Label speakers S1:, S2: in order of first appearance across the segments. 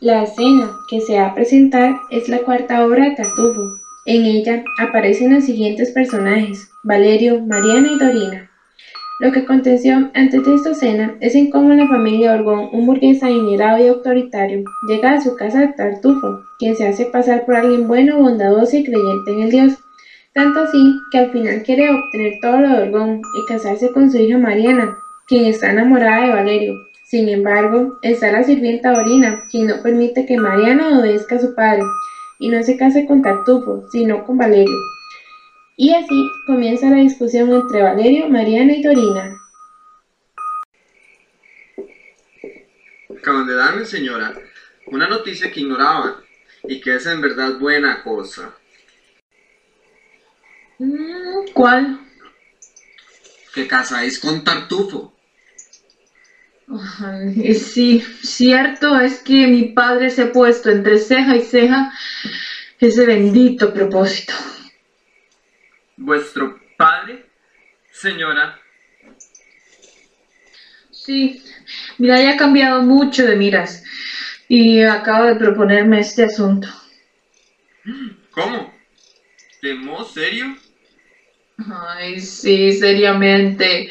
S1: La escena que se va a presentar es la cuarta obra de Tartufo. En ella aparecen los siguientes personajes, Valerio, Mariana y Dorina. Lo que aconteció antes de esta escena es en cómo la familia Orgón, un burgués adinerado y autoritario, llega a su casa de Tartufo, quien se hace pasar por alguien bueno, bondadoso y creyente en el Dios. Tanto así que al final quiere obtener todo lo de Orgón y casarse con su hija Mariana, quien está enamorada de Valerio. Sin embargo, está la sirvienta Dorina, quien no permite que Mariana obedezca a su padre y no se case con Tartufo, sino con Valerio. Y así comienza la discusión entre Valerio, Mariana y Dorina.
S2: Acaban de darme, señora, una noticia que ignoraba y que es en verdad buena cosa.
S3: ¿Cuál?
S2: Que casáis con Tartufo.
S3: Sí, cierto es que mi padre se ha puesto entre ceja y ceja ese bendito propósito.
S2: ¿Vuestro padre, señora?
S3: Sí, mira, ya ha cambiado mucho de miras y acaba de proponerme este asunto.
S2: ¿Cómo? ¿De modo serio?
S3: Ay, sí, seriamente.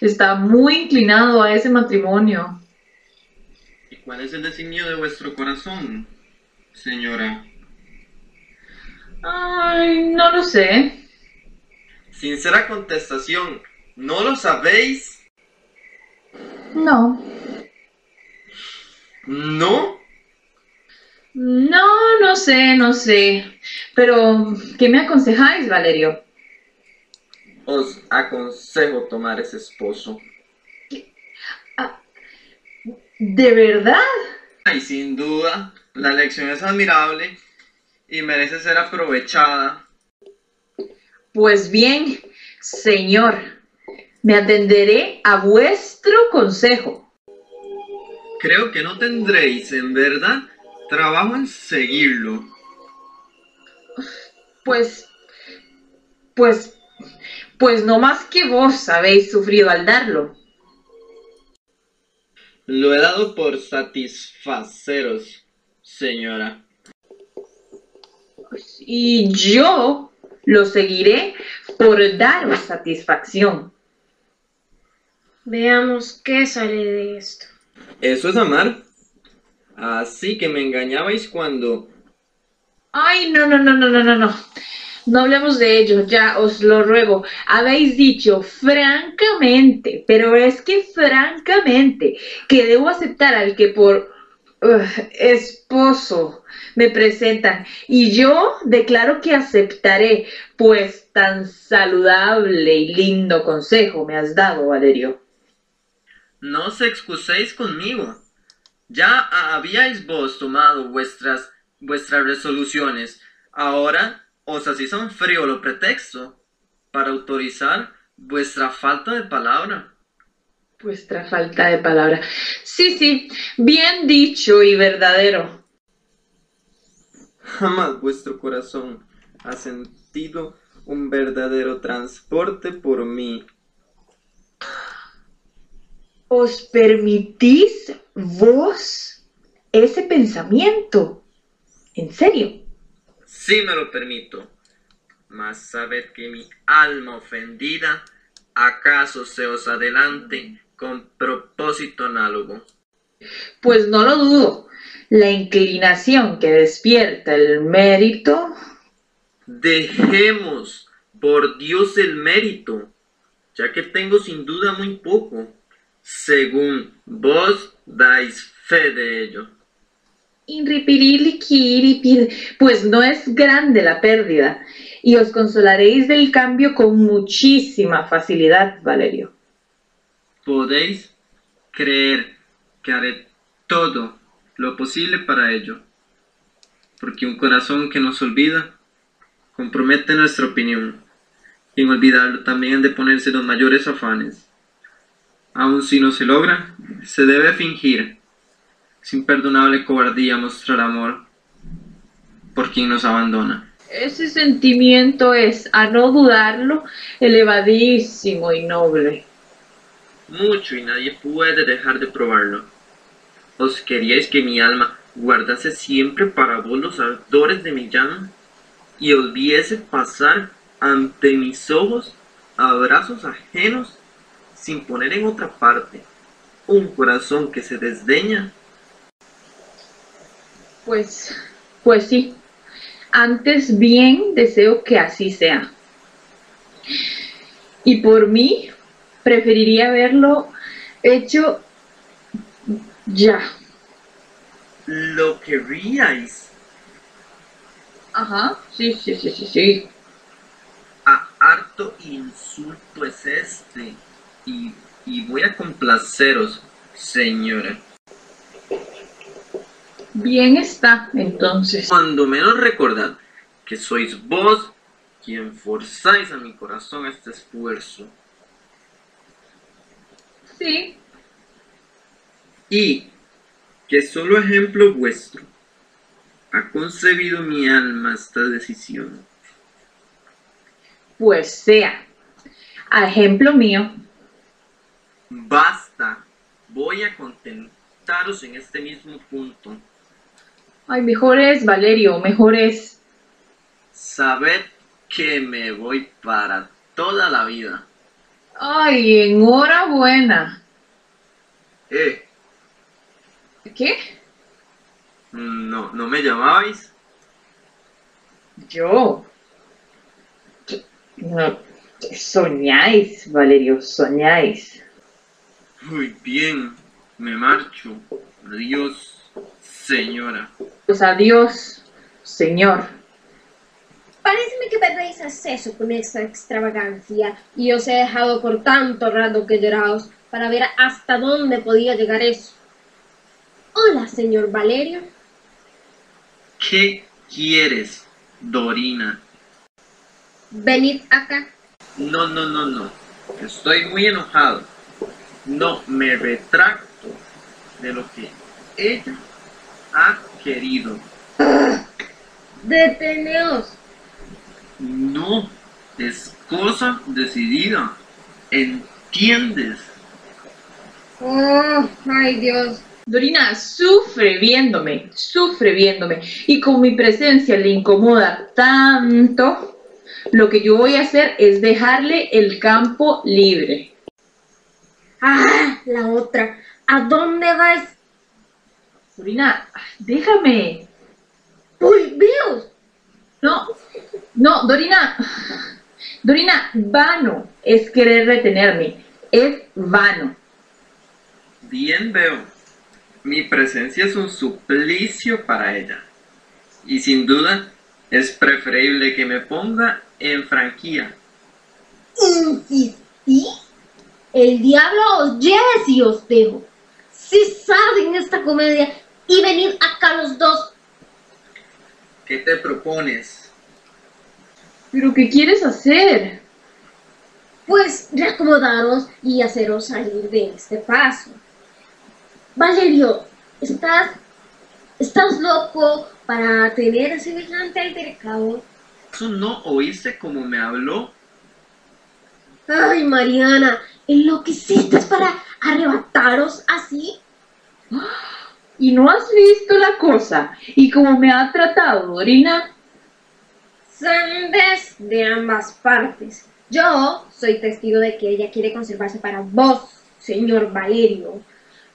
S3: Está muy inclinado a ese matrimonio.
S2: ¿Y cuál es el designio de vuestro corazón, señora?
S3: Ay, no lo sé.
S2: Sincera contestación, ¿no lo sabéis?
S3: No.
S2: ¿No?
S3: No, no sé, no sé. Pero, ¿qué me aconsejáis, Valerio?
S2: Os aconsejo tomar ese esposo.
S3: ¿De verdad?
S2: Y sin duda, la elección es admirable y merece ser aprovechada.
S3: Pues bien, señor, me atenderé a vuestro consejo.
S2: Creo que no tendréis, en verdad, trabajo en seguirlo.
S3: Pues, pues, pues no más que vos habéis sufrido al darlo.
S2: Lo he dado por satisfaceros, señora.
S3: Y yo lo seguiré por daros satisfacción.
S1: Veamos qué sale de esto.
S2: Eso es amar. Así que me engañabais cuando...
S3: Ay, no, no, no, no, no, no, no. No hablemos de ello, ya os lo ruego. Habéis dicho francamente, pero es que francamente, que debo aceptar al que por esposo me presentan. Y yo declaro que aceptaré, pues tan saludable y lindo consejo me has dado, Valerio.
S2: No os excuséis conmigo. Ya habíais vos tomado vuestras, vuestras resoluciones. Ahora os hacéis un frívolo pretexto para autorizar vuestra falta de palabra.
S3: Vuestra falta de palabra. Sí, sí, bien dicho y verdadero.
S2: Jamás vuestro corazón ha sentido un verdadero transporte por mí.
S3: ¿Os permitís vos ese pensamiento? ¿En serio?
S2: Sí me lo permito. Mas sabed que mi alma ofendida acaso se os adelante con propósito análogo.
S3: Pues no lo dudo. La inclinación que despierta el mérito.
S2: Dejemos, por Dios, el mérito, ya que tengo sin duda muy poco, según vos dais fe de ello.
S3: Pues no es grande la pérdida, y os consolaréis del cambio con muchísima facilidad, Valerio.
S2: Podéis creer que haré todo lo posible para ello, porque un corazón que nos olvida compromete nuestra opinión, y en olvidarlo también de ponerse los mayores afanes. Aun si no se logra, se debe fingir, sin perdonable cobardía mostrar amor por quien nos abandona.
S3: Ese sentimiento es, a no dudarlo, elevadísimo y noble.
S2: Mucho y nadie puede dejar de probarlo. ¿Os queríais que mi alma guardase siempre para vos los ardores de mi llama y os viese pasar ante mis ojos abrazos ajenos sin poner en otra parte un corazón que se desdeña.
S3: Pues, pues sí. Antes bien deseo que así sea. Y por mí, preferiría verlo hecho ya.
S2: Lo querríais.
S3: Ajá, sí, sí, sí, sí, sí.
S2: A harto insulto es este. Y, y voy a complaceros, señora.
S3: Bien está, entonces.
S2: Cuando menos recordad que sois vos quien forzáis a mi corazón este esfuerzo.
S3: Sí,
S2: Y que solo ejemplo vuestro ha concebido mi alma esta decisión.
S3: pues sea. A ejemplo mío,
S2: Basta, voy a contentaros en este mismo punto.
S3: Ay, mejor es, Valerio, mejor es.
S2: Sabed que me voy para toda la vida.
S3: Ay, enhorabuena.
S2: Eh,
S3: ¿Qué?
S2: no, ¿no me llamabais?
S3: Yo. No, soñáis, Valerio, soñáis.
S2: Muy bien, me marcho. Adiós, señora.
S3: Pues adiós, señor.
S4: Paréceme que perdéis acceso con esta extravagancia y os he dejado por tanto rato que lloraos para ver hasta dónde podía llegar eso. Hola, señor Valerio.
S2: ¿Qué quieres, Dorina?
S4: Venid acá.
S2: No, no, no, no. Estoy muy enojado. No me retracto de lo que ella ha querido.
S4: Deteneos.
S2: No, es cosa decidida. ¿Entiendes?
S4: Oh, ay Dios.
S3: Dorina sufre viéndome, sufre viéndome. Y con mi presencia le incomoda tanto. Lo que yo voy a hacer es dejarle el campo libre.
S4: Ah, la otra. ¿A dónde vais?
S3: Dorina, déjame.
S4: Volveos.
S3: No, no, Dorina. Dorina, vano es querer retenerme. Es vano.
S2: Bien veo. Mi presencia es un suplicio para ella. Y sin duda es preferible que me ponga en franquía.
S4: ¿Insistí? El diablo os lleve si os dejo. Cesad en esta comedia y venid acá los dos.
S2: ¿Qué te propones?
S3: ¿Pero qué quieres hacer?
S4: Pues reacomodaros y haceros salir de este paso. Valerio, ¿estás, estás loco para tener semejante altercado?
S2: ¿Eso no oíste cómo me habló?
S4: Ay, Mariana, ¿enloqueciste para arrebataros así?
S3: Y no has visto la cosa. Y como me ha tratado Dorina,
S4: Sandes de ambas partes. Yo soy testigo de que ella quiere conservarse para vos, señor Valerio.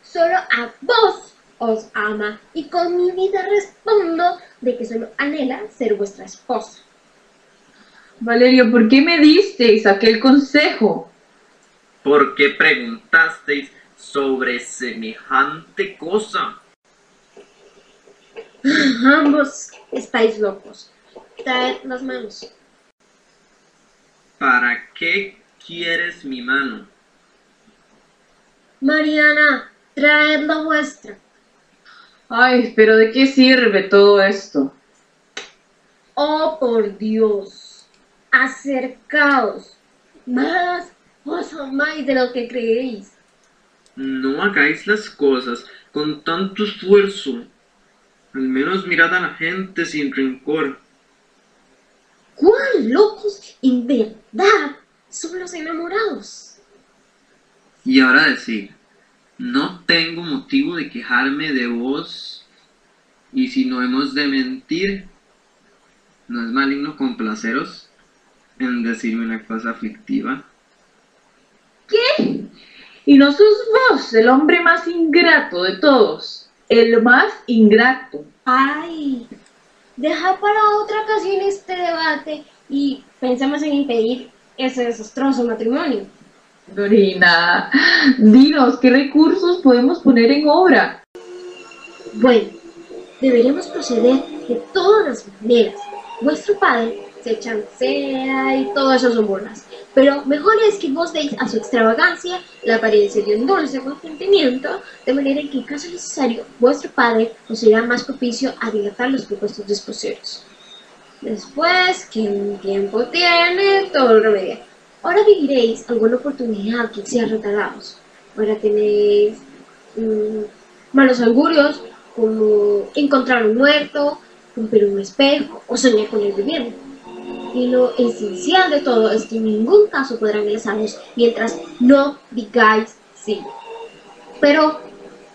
S4: Solo a vos os ama y con mi vida respondo de que solo anhela ser vuestra esposa.
S3: Valerio, ¿por qué me disteis aquel consejo?
S2: ¿Por qué preguntasteis sobre semejante cosa?
S4: Ambos estáis locos. Traed las manos.
S2: ¿Para qué quieres mi mano?
S4: Mariana, traed la vuestra.
S3: Ay, pero ¿de qué sirve todo esto?
S4: Oh, por Dios. Acercaos. Más os amáis de lo que creéis.
S2: No hagáis las cosas con tanto esfuerzo. Al menos mirad a la gente sin rencor.
S4: ¡Cuán locos en verdad son los enamorados!
S2: Y ahora decir, no tengo motivo de quejarme de vos. Y si no hemos de mentir, ¿no es maligno complaceros en decirme una cosa fictiva?
S3: ¿Qué? Y no sos vos el hombre más ingrato de todos. El más ingrato.
S4: Ay, deja para otra ocasión este debate y pensemos en impedir ese desastroso matrimonio.
S3: Dorina, dinos qué recursos podemos poner en obra.
S4: Bueno, deberemos proceder de todas las maneras. Vuestro padre se chancea y todo eso son burlas. Pero mejor es que vos deis a su extravagancia la apariencia de un dulce consentimiento, de manera que en caso necesario vuestro padre os será más propicio a dilatar los propuestos desposeros. Después, quien tiempo tiene, todo lo remedia. Ahora viviréis alguna oportunidad que sea retardados. Ahora tenéis mm, malos augurios, como encontrar un muerto, romper un espejo o soñar con el viviente. Y lo esencial de todo es que en ningún caso podrán enlazaros mientras no digáis sí. Pero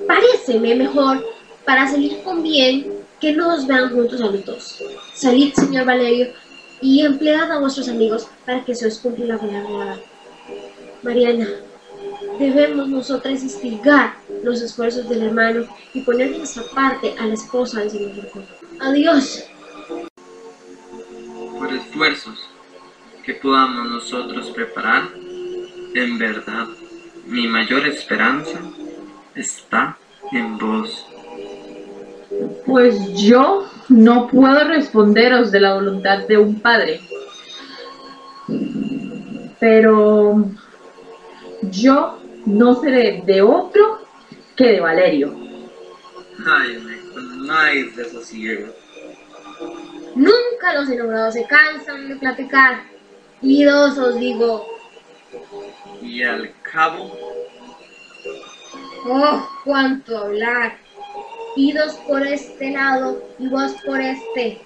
S4: paréceme mejor para salir con bien que no os vean juntos a los dos. Salid, señor Valerio, y emplead a vuestros amigos para que se os cumpla la palabra. Mariana, debemos nosotras instigar los esfuerzos del hermano y poner de nuestra parte a la esposa del señor. Adiós.
S2: Esfuerzos que podamos nosotros preparar, en verdad, mi mayor esperanza está en vos.
S3: Pues yo no puedo responderos de la voluntad de un padre. Pero yo no seré de otro que de Valerio.
S2: Ay, me colmáis de sosiego.
S4: Nunca los enamorados se cansan de platicar. Y dos os digo,
S2: Y al cabo,
S4: oh, cuánto hablar. Idos por este lado y vos por este.